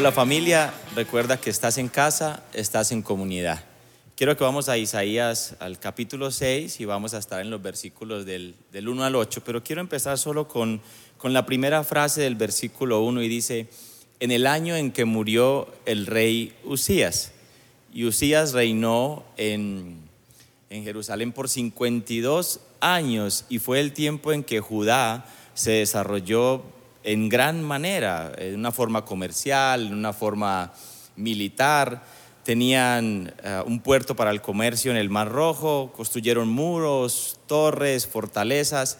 Hola familia, recuerda que estás en casa, estás en comunidad. Quiero que vamos a Isaías al capítulo 6 y vamos a estar en los versículos del, 1 al 8, pero quiero empezar solo con, con la primera frase del versículo 1 y dice, en el año en que murió el rey Usías. Y Usías reinó en, en Jerusalén por 52 años y fue el tiempo en que Judá se desarrolló en gran manera, en una forma comercial, en una forma militar. Tenían eh, un puerto para el comercio en el Mar Rojo, construyeron muros, torres, fortalezas,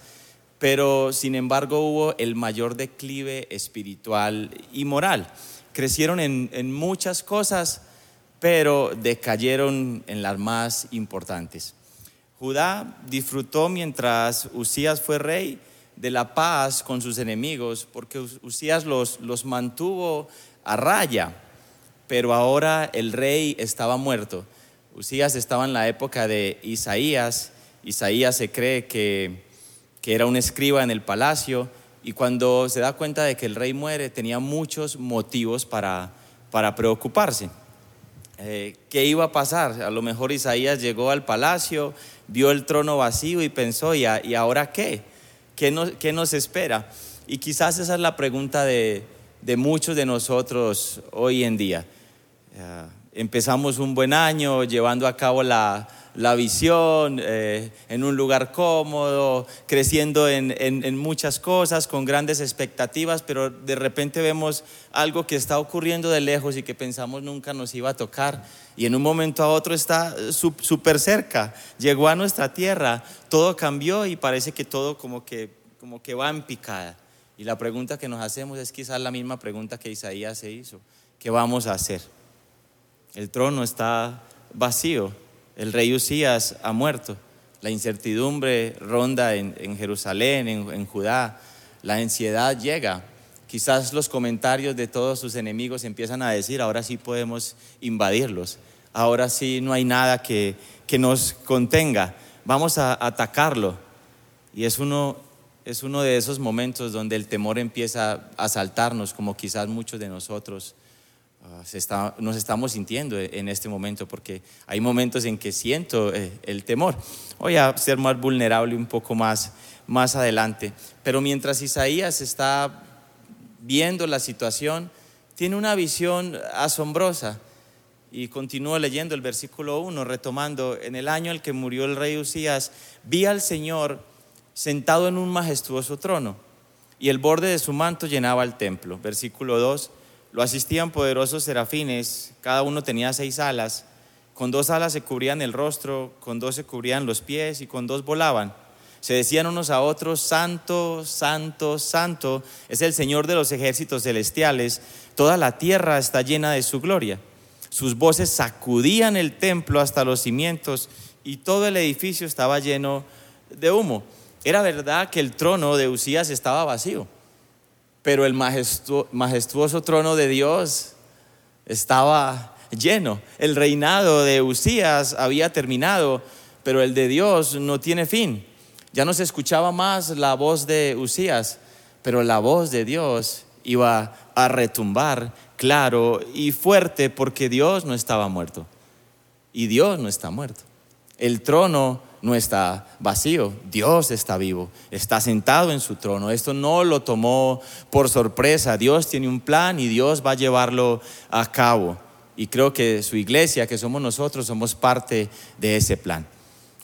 pero sin embargo hubo el mayor declive espiritual y moral. Crecieron en, en muchas cosas, pero decayeron en las más importantes. Judá disfrutó mientras Usías fue rey de la paz con sus enemigos, porque Usías los, los mantuvo a raya, pero ahora el rey estaba muerto. Usías estaba en la época de Isaías, Isaías se cree que, que era un escriba en el palacio, y cuando se da cuenta de que el rey muere, tenía muchos motivos para, para preocuparse. Eh, ¿Qué iba a pasar? A lo mejor Isaías llegó al palacio, vio el trono vacío y pensó, ¿y, ¿y ahora qué? ¿Qué nos, ¿Qué nos, espera? Y quizás esa es la pregunta de, de muchos de nosotros hoy en día. Uh, empezamos un buen año llevando a cabo la, la visión, eh, en un lugar cómodo, creciendo en, en, muchas cosas, con grandes expectativas, pero de repente vemos algo que está ocurriendo de lejos y que pensamos nunca nos iba a tocar. Y en un momento a otro está súper cerca, llegó a nuestra tierra, todo cambió y parece que todo como que, como que va en picada. Y la pregunta que nos hacemos es quizás la misma pregunta que Isaías se hizo. ¿Qué vamos a hacer? El trono está vacío, el rey Usías ha muerto. La incertidumbre ronda en, Jerusalén, en, Judá. La ansiedad llega. Quizás los comentarios de todos sus enemigos empiezan a decir, ahora sí podemos invadirlos. Ahora sí no hay nada que, que nos contenga. Vamos a atacarlo. Y es uno, es uno de esos momentos donde el temor empieza a asaltarnos, como quizás muchos de nosotros Ah, nos estamos sintiendo en este momento, porque hay momentos en que siento eh, el temor. Voy a ser más vulnerable un poco más, más adelante. Pero mientras Isaías está viendo la situación, tiene una visión asombrosa. Y continúo leyendo el versículo 1, retomando, en el año en que murió el rey Usías, vi al Señor sentado en un majestuoso trono, y el borde de su manto llenaba el templo. Versículo 2 lo asistían poderosos serafines, cada uno tenía seis alas, con dos alas se cubrían el rostro, con dos se cubrían los pies y con dos volaban. Se decían unos a otros, Santo, Santo, Santo, es el Señor de los ejércitos celestiales, toda la tierra está llena de su gloria. Sus voces sacudían el templo hasta los cimientos y todo el edificio estaba lleno de humo. Era verdad que el trono de Usías estaba vacío pero el majestuoso trono de Dios estaba lleno. El reinado de Usías había terminado, pero el de Dios no tiene fin. Ya no se escuchaba más la voz de Usías, pero la voz de Dios iba a retumbar claro y fuerte porque Dios no estaba muerto. Y Dios no está muerto. El trono no está vacío, Dios está vivo, está sentado en su trono. Esto no lo tomó por sorpresa, Dios tiene un plan y Dios va a llevarlo a cabo. Y creo que su iglesia, que somos nosotros, somos parte de ese plan.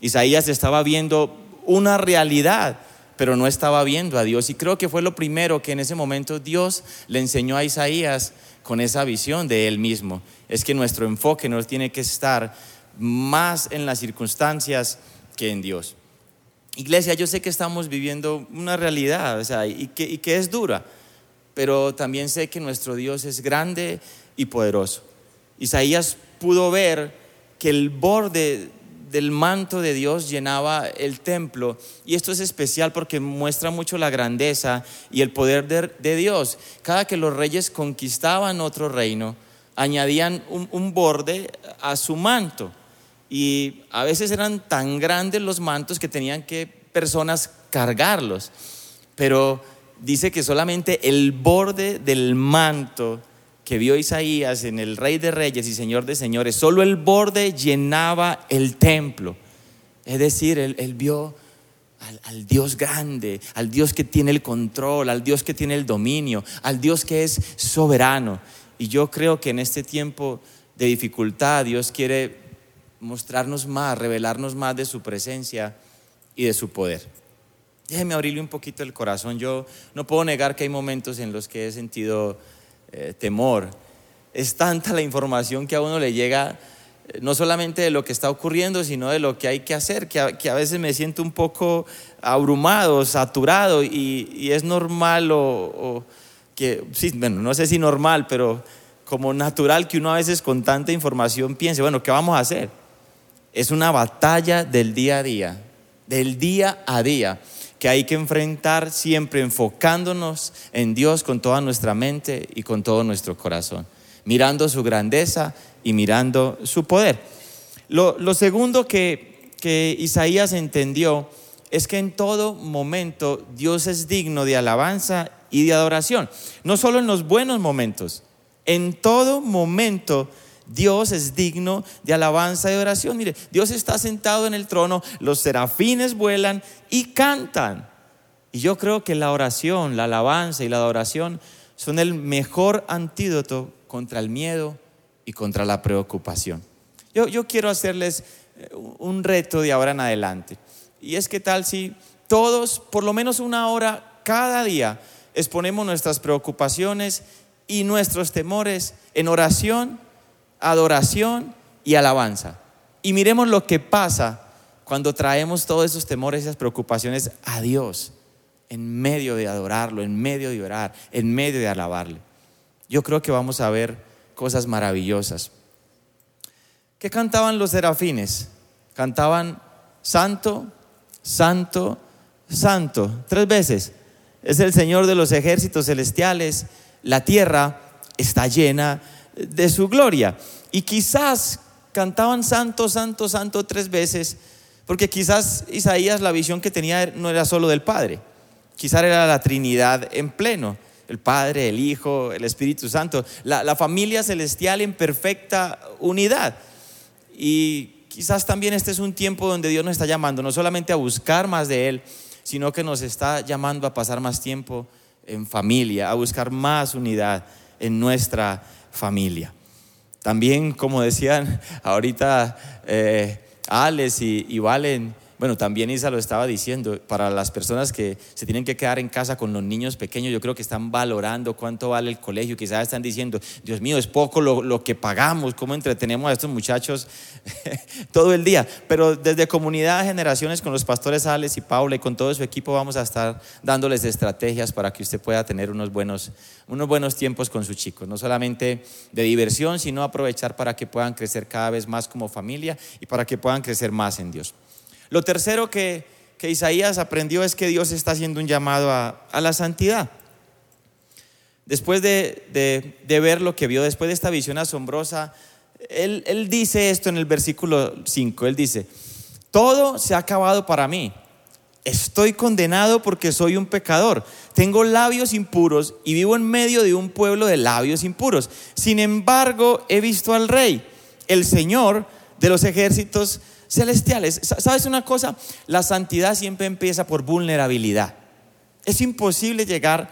Isaías estaba viendo una realidad, pero no estaba viendo a Dios. Y creo que fue lo primero que en ese momento Dios le enseñó a Isaías con esa visión de él mismo. Es que nuestro enfoque no tiene que estar más en las circunstancias que en Dios. Iglesia, yo sé que estamos viviendo una realidad y, que, y que es dura, pero también sé que nuestro Dios es grande y poderoso. Isaías pudo ver que el borde del manto de Dios llenaba el templo. Y esto es especial porque muestra mucho la grandeza y el poder de, Dios. Cada que los reyes conquistaban otro reino, añadían un borde a su manto. Y a veces eran tan grandes los mantos que tenían que personas cargarlos. Pero dice que solamente el borde del manto que vio Isaías en el Rey de Reyes y Señor de Señores, solo el borde llenaba el templo. Es decir, él, vio al, al, Dios grande, al Dios que tiene el control, al Dios que tiene el dominio, al Dios que es soberano. Y yo creo que en este tiempo de dificultad Dios quiere mostrarnos más, revelarnos más de su presencia y de su poder. Déjeme abrirle un poquito el corazón. Yo no puedo negar que hay momentos en los que he sentido eh, temor. Es tanta la información que a uno le llega, eh, no solamente de lo que está ocurriendo, sino de lo que hay que hacer, que a, veces me siento un poco abrumado, saturado, y, es normal o, que, sí, bueno, no sé si normal, pero como natural que uno a veces con tanta información piense, bueno, ¿qué vamos a hacer? Es una batalla del día a día, del día a día que hay que enfrentar siempre enfocándonos en Dios con toda nuestra mente y con todo nuestro corazón, mirando su grandeza y mirando su poder. Lo, segundo que, que Isaías entendió es que en todo momento Dios es digno de alabanza y de adoración, no solo en los buenos momentos, en todo momento Dios es digno de alabanza y oración. Mire, Dios está sentado en el trono, los serafines vuelan y cantan. Y yo creo que la oración, la alabanza y la adoración son el mejor antídoto contra el miedo y contra la preocupación. Yo, yo quiero hacerles eh, un reto de ahora en adelante. Y es que tal si todos, por lo menos una hora cada día, exponemos nuestras preocupaciones y nuestros temores en oración adoración y alabanza. Y miremos lo que pasa cuando traemos todos esos temores, esas preocupaciones a Dios, en medio de adorarlo, en medio de orar, en medio de alabarle. Yo creo que vamos a ver cosas maravillosas. ¿Qué cantaban los serafines? Cantaban Santo, Santo, Santo, tres veces. Es el Señor de los ejércitos celestiales. La tierra está llena de su gloria. Y quizás cantaban santo, santo, santo tres veces, porque quizás Isaías la visión que tenía no era solo del Padre, quizás era la Trinidad en pleno, el Padre, el Hijo, el Espíritu Santo, la, la familia celestial en perfecta unidad. Y quizás también este es un tiempo donde Dios nos está llamando no solamente a buscar más de Él, sino que nos está llamando a pasar más tiempo en familia, a buscar más unidad en nuestra familia. También, como decían ahorita eh, Alex y, Valen, bueno, también Isa lo estaba diciendo, para las personas que se tienen que quedar en casa con los niños pequeños, yo creo que están valorando cuánto vale el colegio, quizás están diciendo, Dios mío, es poco lo, que pagamos, cómo entretenemos a estos muchachos todo el día. Pero desde comunidad generaciones con los pastores Alex y Paula y con todo su equipo vamos a estar dándoles estrategias para que usted pueda tener unos buenos, unos buenos tiempos con sus chicos, no solamente de diversión, sino aprovechar para que puedan crecer cada vez más como familia y para que puedan crecer más en Dios. Lo tercero que, Isaías aprendió es que Dios está haciendo un llamado a, la santidad. Después de, ver lo que vio, después de esta visión asombrosa, él, él dice esto en el versículo 5, él dice, todo se ha acabado para mí. Estoy condenado porque soy un pecador. Tengo labios impuros y vivo en medio de un pueblo de labios impuros. Sin embargo, he visto al rey, el Señor de los ejércitos celestiales. ¿Sabes una cosa? La santidad siempre empieza por vulnerabilidad. Es imposible llegar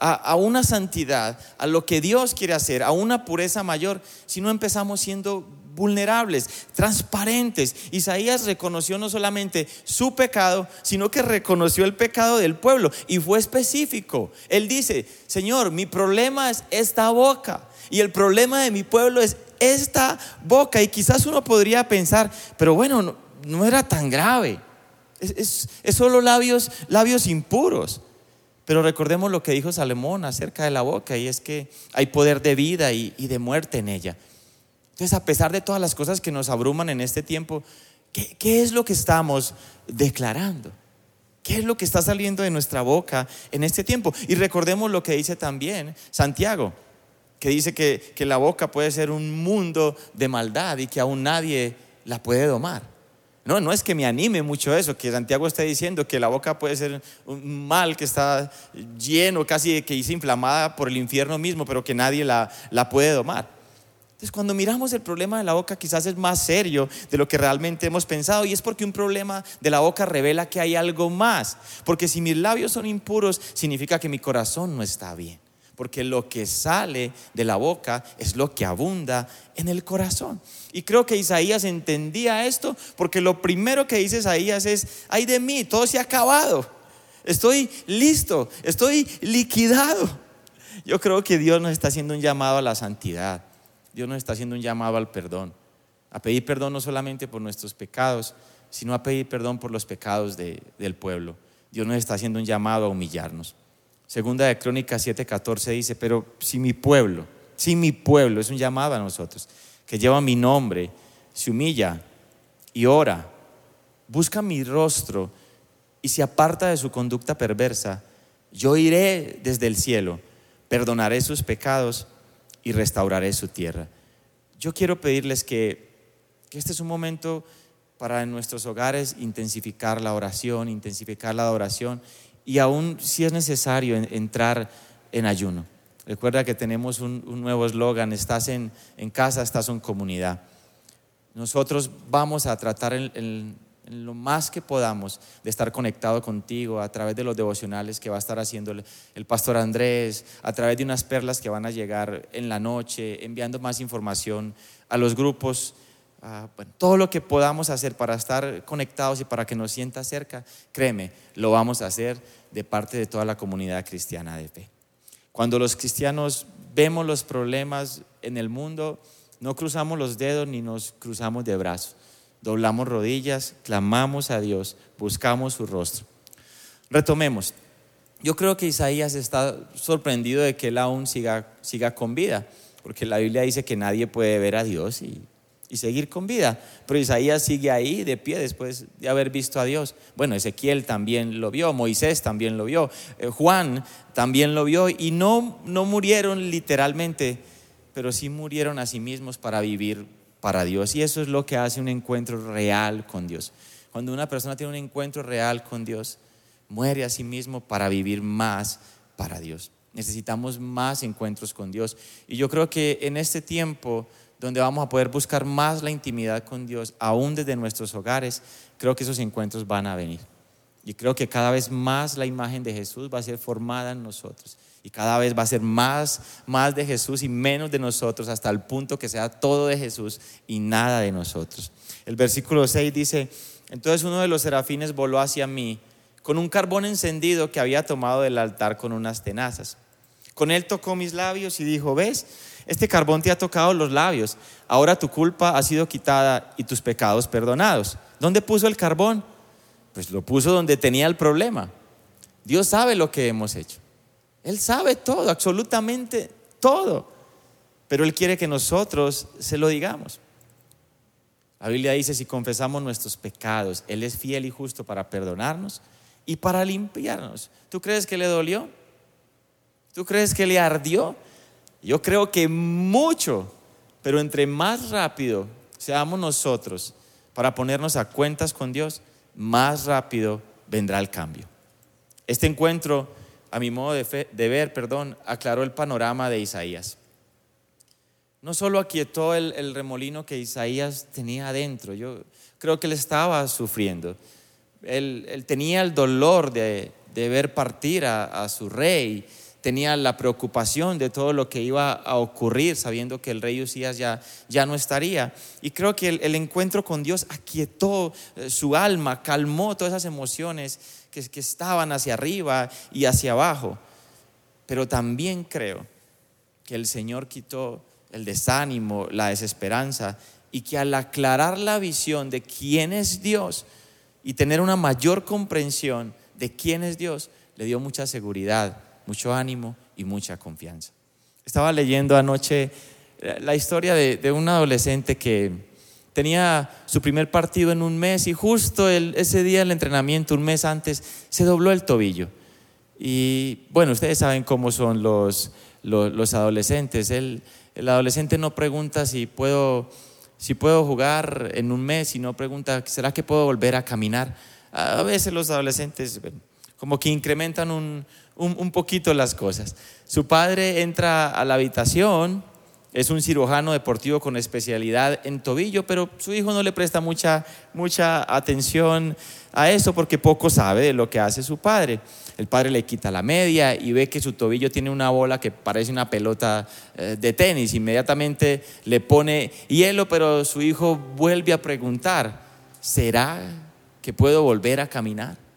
a, una santidad, a lo que Dios quiere hacer, a una pureza mayor, si no empezamos siendo vulnerables, transparentes. Isaías reconoció no solamente su pecado, sino que reconoció el pecado del pueblo y fue específico. Él dice, Señor, mi problema es esta boca y el problema de mi pueblo es esta boca. Y quizás uno podría pensar, pero bueno, no, era tan grave. Es, solo labios, labios impuros. Pero recordemos lo que dijo Salomón acerca de la boca, y es que hay poder de vida y, de muerte en ella. Entonces, a pesar de todas las cosas que nos abruman en este tiempo, ¿qué, ¿qué, es lo que estamos declarando? ¿Qué es lo que está saliendo de nuestra boca en este tiempo? Y recordemos lo que dice también Santiago que dice que, la boca puede ser un mundo de maldad y que aún nadie la puede domar. No, no es que me anime mucho eso, que Santiago está diciendo que la boca puede ser un mal que está lleno, casi que hice inflamada por el infierno mismo, pero que nadie la, la puede domar. Entonces, cuando miramos el problema de la boca, quizás es más serio de lo que realmente hemos pensado, y es porque un problema de la boca revela que hay algo más. Porque si mis labios son impuros, significa que mi corazón no está bien porque lo que sale de la boca es lo que abunda en el corazón. Y creo que Isaías entendía esto, porque lo primero que dice Isaías es, ay de mí, todo se ha acabado, estoy listo, estoy liquidado. Yo creo que Dios nos está haciendo un llamado a la santidad, Dios nos está haciendo un llamado al perdón, a pedir perdón no solamente por nuestros pecados, sino a pedir perdón por los pecados del pueblo. Dios nos está haciendo un llamado a humillarnos. Segunda de Crónicas 7:14 dice, pero si mi pueblo, si mi pueblo, es un llamado a nosotros, que lleva mi nombre, se humilla y ora, busca mi rostro y se aparta de su conducta perversa, yo iré desde el cielo, perdonaré sus pecados y restauraré su tierra. Yo quiero pedirles que, que este es un momento para en nuestros hogares intensificar la oración, intensificar la adoración y aún si es necesario entrar en ayuno. Recuerda que tenemos un, nuevo eslogan, estás en, casa, estás en comunidad. Nosotros vamos a tratar en, lo más que podamos de estar conectado contigo a través de los devocionales que va a estar haciendo el, pastor Andrés, a través de unas perlas que van a llegar en la noche, enviando más información a los grupos. Todo lo que podamos hacer para estar conectados y para que nos sienta cerca, créeme, lo vamos a hacer de parte de toda la comunidad cristiana de fe. Cuando los cristianos vemos los problemas en el mundo, no cruzamos los dedos ni nos cruzamos de brazos. Doblamos rodillas, clamamos a Dios, buscamos su rostro. Retomemos. Yo creo que Isaías está sorprendido de que él aún siga, siga con vida, porque la Biblia dice que nadie puede ver a Dios y y seguir con vida. Pero Isaías sigue ahí de pie después de haber visto a Dios. Bueno, Ezequiel también lo vio, Moisés también lo vio, eh, Juan también lo vio y no, no murieron literalmente, pero sí murieron a sí mismos para vivir para Dios. Y eso es lo que hace un encuentro real con Dios. Cuando una persona tiene un encuentro real con Dios, muere a sí mismo para vivir más para Dios. Necesitamos más encuentros con Dios. Y yo creo que en este tiempo donde vamos a poder buscar más la intimidad con Dios, aún desde nuestros hogares, creo que esos encuentros van a venir. Y creo que cada vez más la imagen de Jesús va a ser formada en nosotros. Y cada vez va a ser más, más de Jesús y menos de nosotros, hasta el punto que sea todo de Jesús y nada de nosotros. El versículo 6 dice, entonces uno de los serafines voló hacia mí con un carbón encendido que había tomado del altar con unas tenazas. Con él tocó mis labios y dijo, ¿ves? Este carbón te ha tocado los labios. Ahora tu culpa ha sido quitada y tus pecados perdonados. ¿Dónde puso el carbón? Pues lo puso donde tenía el problema. Dios sabe lo que hemos hecho. Él sabe todo, absolutamente todo. Pero Él quiere que nosotros se lo digamos. La Biblia dice, si confesamos nuestros pecados, Él es fiel y justo para perdonarnos y para limpiarnos. ¿Tú crees que le dolió? ¿Tú crees que le ardió? Yo creo que mucho, pero entre más rápido seamos nosotros para ponernos a cuentas con Dios, más rápido vendrá el cambio. Este encuentro, a mi modo de, ver, perdón, aclaró el panorama de Isaías. No solo aquietó el, remolino que Isaías tenía adentro, yo creo que él estaba sufriendo. Él, tenía el dolor de, ver partir a su rey tenía la preocupación de todo lo que iba a ocurrir, sabiendo que el rey Usías ya, ya no estaría. Y creo que el, encuentro con Dios aquietó eh, su alma, calmó todas esas emociones que, que estaban hacia arriba y hacia abajo. Pero también creo que el Señor quitó el desánimo, la desesperanza, y que al aclarar la visión de quién es Dios y tener una mayor comprensión de quién es Dios, le dio mucha seguridad mucho ánimo y mucha confianza. Estaba leyendo anoche la historia de, un adolescente que tenía su primer partido en un mes y justo ese día del entrenamiento, un mes antes, se dobló el tobillo. Y bueno, ustedes saben cómo son los, los, adolescentes. El, el, adolescente no pregunta si puedo si puedo jugar en un mes y no pregunta, ¿será que puedo volver a caminar? A veces los adolescentes como que incrementan un, un, poquito las cosas. Su padre entra a la habitación, es un cirujano deportivo con especialidad en tobillo, pero su hijo no le presta mucha, mucha atención a eso porque poco sabe de lo que hace su padre. El padre le quita la media y ve que su tobillo tiene una bola que parece una pelota eh, de tenis. Inmediatamente le pone hielo, pero su hijo vuelve a preguntar, ¿será que puedo volver a caminar?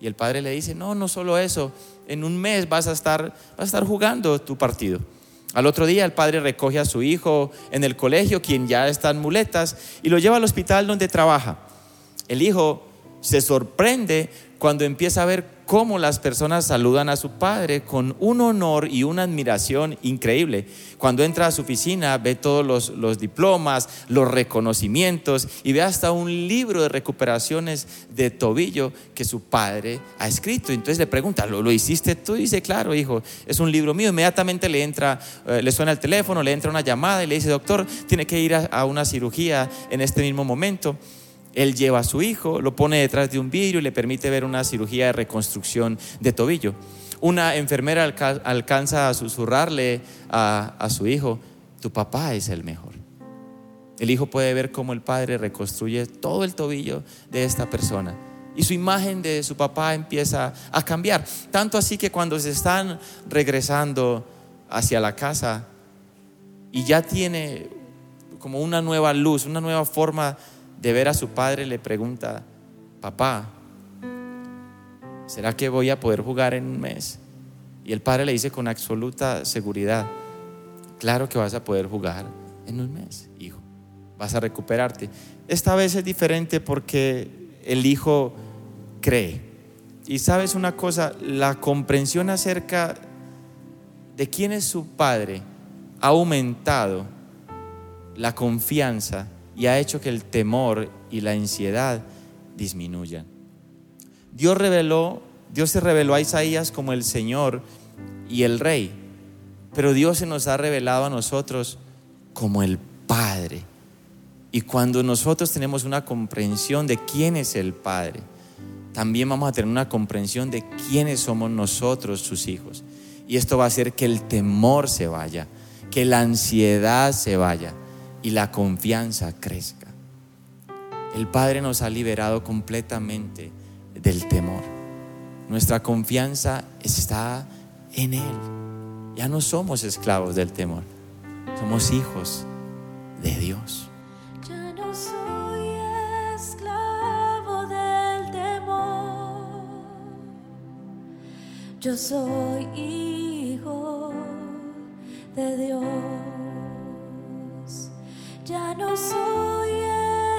Y el padre le dice, no, no solo eso, en un mes vas a estar, vas a estar jugando tu partido. Al otro día el padre recoge a su hijo en el colegio, quien ya está en muletas, y lo lleva al hospital donde trabaja. El hijo se sorprende cuando empieza a ver cómo las personas saludan a su padre con un honor y una admiración increíble. Cuando entra a su oficina ve todos los, diplomas, los reconocimientos y ve hasta un libro de recuperaciones de tobillo que su padre ha escrito. Entonces le pregunta, ¿lo, lo hiciste tú? Y dice, claro, hijo, es un libro mío. Inmediatamente le entra, eh, le suena el teléfono, le entra una llamada y le dice, doctor, tiene que ir a una cirugía en este mismo momento. Él lleva a su hijo, lo pone detrás de un vidrio y le permite ver una cirugía de reconstrucción de tobillo. Una enfermera alcanza a susurrarle a, su hijo, tu papá es el mejor. El hijo puede ver cómo el padre reconstruye todo el tobillo de esta persona. Y su imagen de su papá empieza a cambiar. Tanto así que cuando se están regresando hacia la casa y ya tiene como una nueva luz, una nueva forma de ver a su padre, le pregunta, papá, ¿será que voy a poder jugar en un mes? Y el padre le dice con absoluta seguridad, claro que vas a poder jugar en un mes, hijo, vas a recuperarte. Esta vez es diferente porque el hijo cree. Y sabes una cosa, la comprensión acerca de quién es su padre ha aumentado la confianza y ha hecho que el temor y la ansiedad disminuyan. Dios reveló, Dios se reveló a Isaías como el Señor y el Rey, pero Dios se nos ha revelado a nosotros como el Padre. Y cuando nosotros tenemos una comprensión de quién es el Padre, también vamos a tener una comprensión de quiénes somos nosotros, sus hijos. Y esto va a hacer que el temor se vaya, que la ansiedad se vaya y la confianza crezca. El Padre nos ha liberado completamente del temor. Nuestra confianza está en Él. Ya no somos esclavos del temor, somos hijos de Dios. Ya no soy esclavo del temor. Yo soy hijo de Dios ya no soy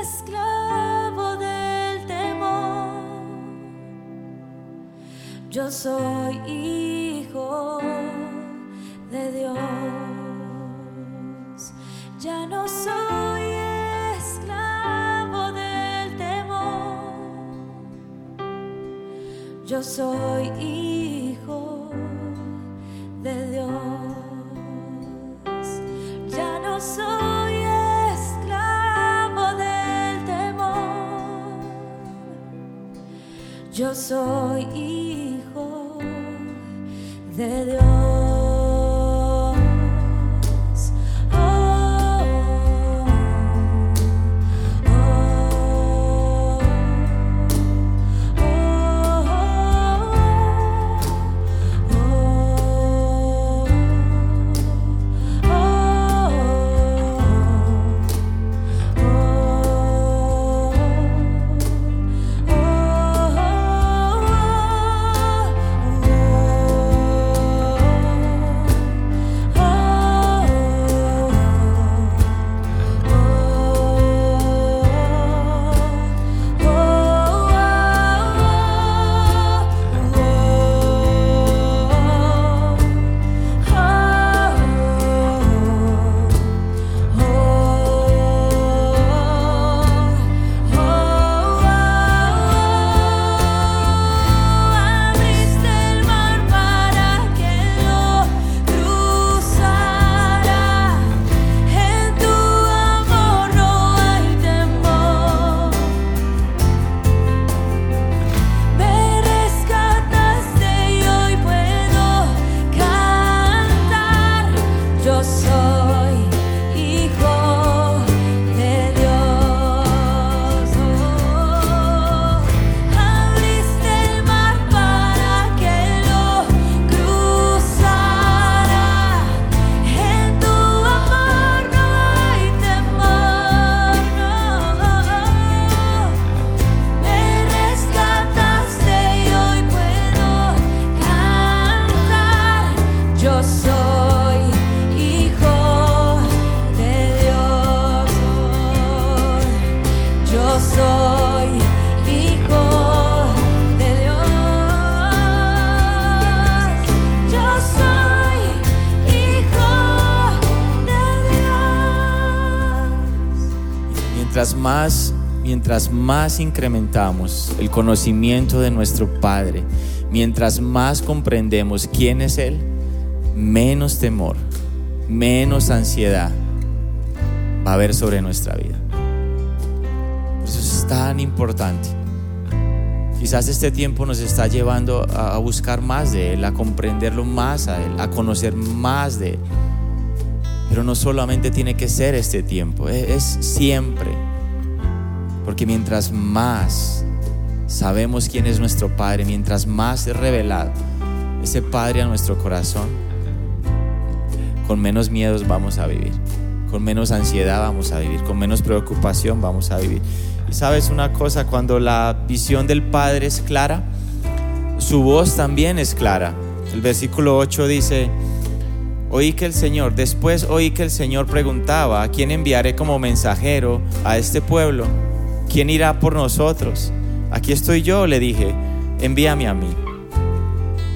esclavo del temor. Yo soy hijo de Dios. Ya no soy esclavo del temor. Yo soy hijo soy hijo de Dios. Más, mientras más incrementamos el conocimiento de nuestro Padre, mientras más comprendemos quién es Él, menos temor, menos ansiedad va a haber sobre nuestra vida. Por eso es tan importante. Quizás este tiempo nos está llevando a buscar más de Él, a comprenderlo más a Él, a conocer más de Él. Pero no solamente tiene que ser este tiempo, e-, es siempre. Porque mientras más sabemos quién es nuestro Padre, mientras más es revelado ese Padre a nuestro corazón, con menos miedos vamos a vivir, con menos ansiedad vamos a vivir, con menos preocupación vamos a vivir. Y sabes una cosa, cuando la visión del Padre es clara, su voz también es clara. El versículo 8 dice, Oí que el Señor, después oí que el Señor preguntaba, ¿a quién enviaré como mensajero a este pueblo? ¿Quién irá por nosotros? Aquí estoy yo, le dije, envíame a mí.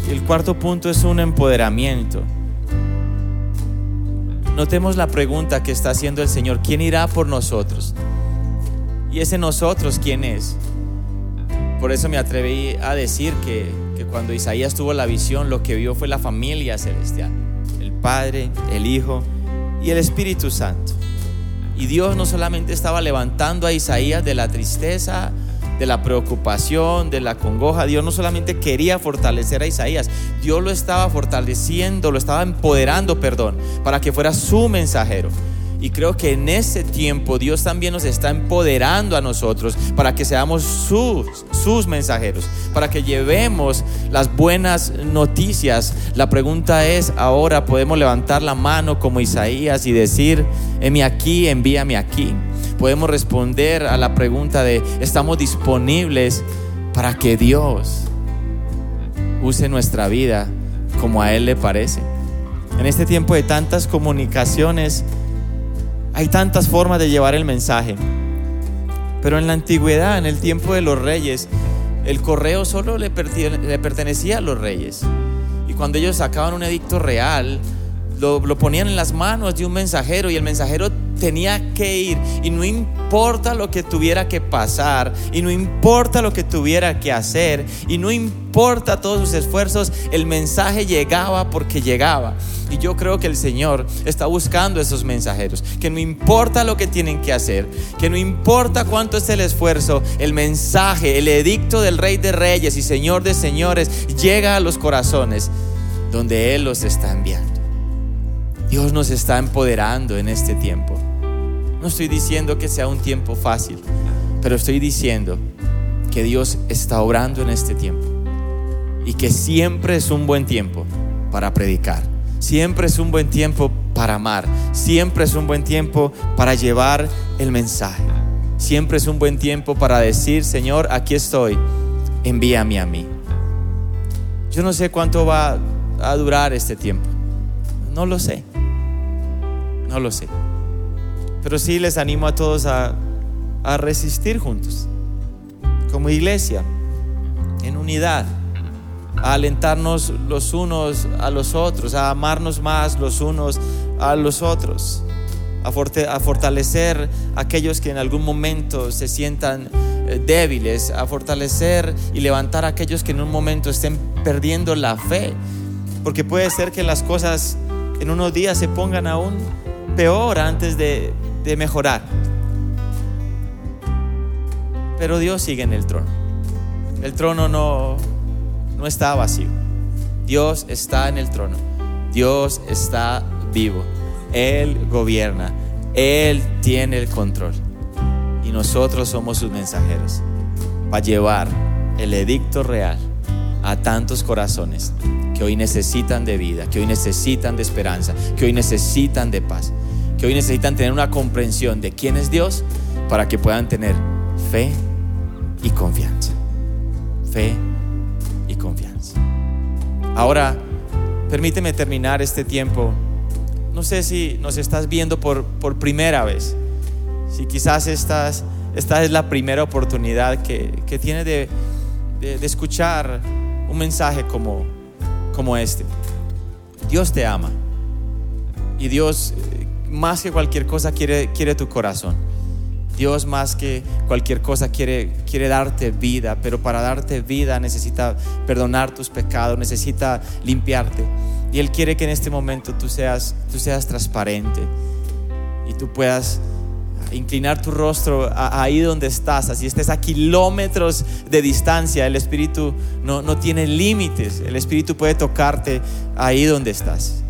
el cuarto punto es un empoderamiento. Notemos la pregunta que está haciendo el Señor, ¿quién irá por nosotros? Y ese nosotros, ¿quién es? Por eso me atreví a decir que, que cuando Isaías tuvo la visión, lo que vio fue la familia celestial. Padre, el Hijo y el Espíritu Santo. Y Dios no solamente estaba levantando a Isaías de la tristeza, de la preocupación, de la congoja. Dios no solamente quería fortalecer a Isaías, Dios lo estaba fortaleciendo, lo estaba empoderando, perdón, para que fuera su mensajero. Y creo que en ese tiempo Dios también nos está empoderando a nosotros para que seamos sus, sus mensajeros, para que llevemos las buenas noticias. La pregunta es, ahora podemos levantar la mano como Isaías y decir, heme aquí, envíame aquí. Podemos responder a la pregunta de, estamos disponibles para que Dios use nuestra vida como a Él le parece. En este tiempo de tantas comunicaciones, hay tantas formas de llevar el mensaje. Pero en la antigüedad, en el tiempo de los reyes, el correo solo le, pertenecía a los reyes. Y cuando ellos sacaban un edicto real, lo, ponían en las manos de un mensajero y el mensajero tenía que ir y no importa lo que tuviera que pasar y no importa lo que tuviera que hacer y no importa todos sus esfuerzos, el mensaje llegaba porque llegaba. Y yo creo que el Señor está buscando esos mensajeros, que no importa lo que tienen que hacer, que no importa cuánto es el esfuerzo, el mensaje, el edicto del Rey de Reyes y Señor de Señores llega a los corazones donde Él los está enviando. Dios nos está empoderando en este tiempo. No estoy diciendo que sea un tiempo fácil, pero estoy diciendo que Dios está obrando en este tiempo y que siempre es un buen tiempo para predicar, siempre es un buen tiempo para amar, siempre es un buen tiempo para llevar el mensaje, siempre es un buen tiempo para decir, Señor, aquí estoy, envíame a mí. Yo no sé cuánto va a durar este tiempo, no lo sé, no lo sé. Pero sí les animo a todos a, resistir juntos, como iglesia, en unidad, a alentarnos los unos a los otros, a amarnos más los unos a los otros, a, a fortalecer a aquellos que en algún momento se sientan eh, débiles, a fortalecer y levantar a aquellos que en un momento estén perdiendo la fe, porque puede ser que las cosas en unos días se pongan aún peor antes de, de mejorar. Pero Dios sigue en el trono. El trono no, no está vacío. Dios está en el trono. Dios está vivo. Él gobierna. Él tiene el control. Y nosotros somos sus mensajeros. Para llevar el edicto real a tantos corazones que hoy necesitan de vida, que hoy necesitan de esperanza, que hoy necesitan de paz que hoy necesitan tener una comprensión de quién es Dios para que puedan tener fe y confianza. Fe y confianza. Ahora, permíteme terminar este tiempo. No sé si nos estás viendo por, por primera vez. Si quizás esta es la primera oportunidad que, que tienes de, de, escuchar un mensaje como, como este. Dios te ama. Y Dios más que cualquier cosa quiere, quiere tu corazón. Dios más que cualquier cosa quiere, quiere darte vida, pero para darte vida necesita perdonar tus pecados, necesita limpiarte. Y Él quiere que en este momento tú seas, tú seas transparente y tú puedas inclinar tu rostro ahí donde estás, así estés a kilómetros de distancia, el Espíritu no, no tiene límites, el Espíritu puede tocarte ahí donde estás.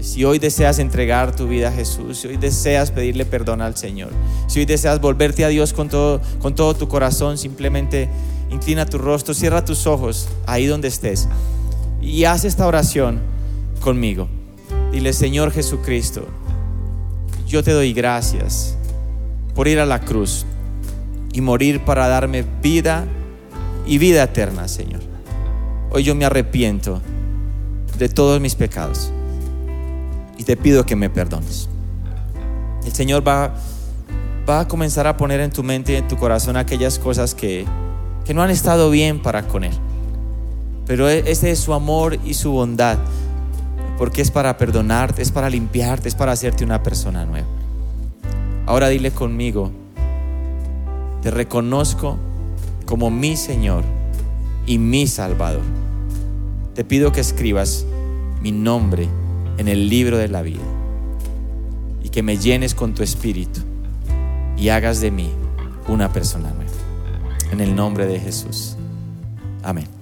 Si hoy deseas entregar tu vida a Jesús, si hoy deseas pedirle perdón al Señor, si hoy deseas volverte a Dios con todo, con todo tu corazón, simplemente inclina tu rostro, cierra tus ojos ahí donde estés y haz esta oración conmigo. Dile, Señor Jesucristo, yo te doy gracias por ir a la cruz y morir para darme vida y vida eterna, Señor. Hoy yo me arrepiento de todos mis pecados y te pido que me perdones. El Señor va, va a comenzar a poner en tu mente y en tu corazón aquellas cosas que, que no han estado bien para con Él. Pero e, ese es su amor y su bondad, porque es para perdonarte, es para limpiarte, es para hacerte una persona nueva. Ahora dile conmigo, te reconozco como mi Señor y mi Salvador. Te pido que escribas mi nombre en el libro de la vida y que me llenes con tu espíritu y hagas de mí una persona nueva. En el nombre de Jesús. Amén.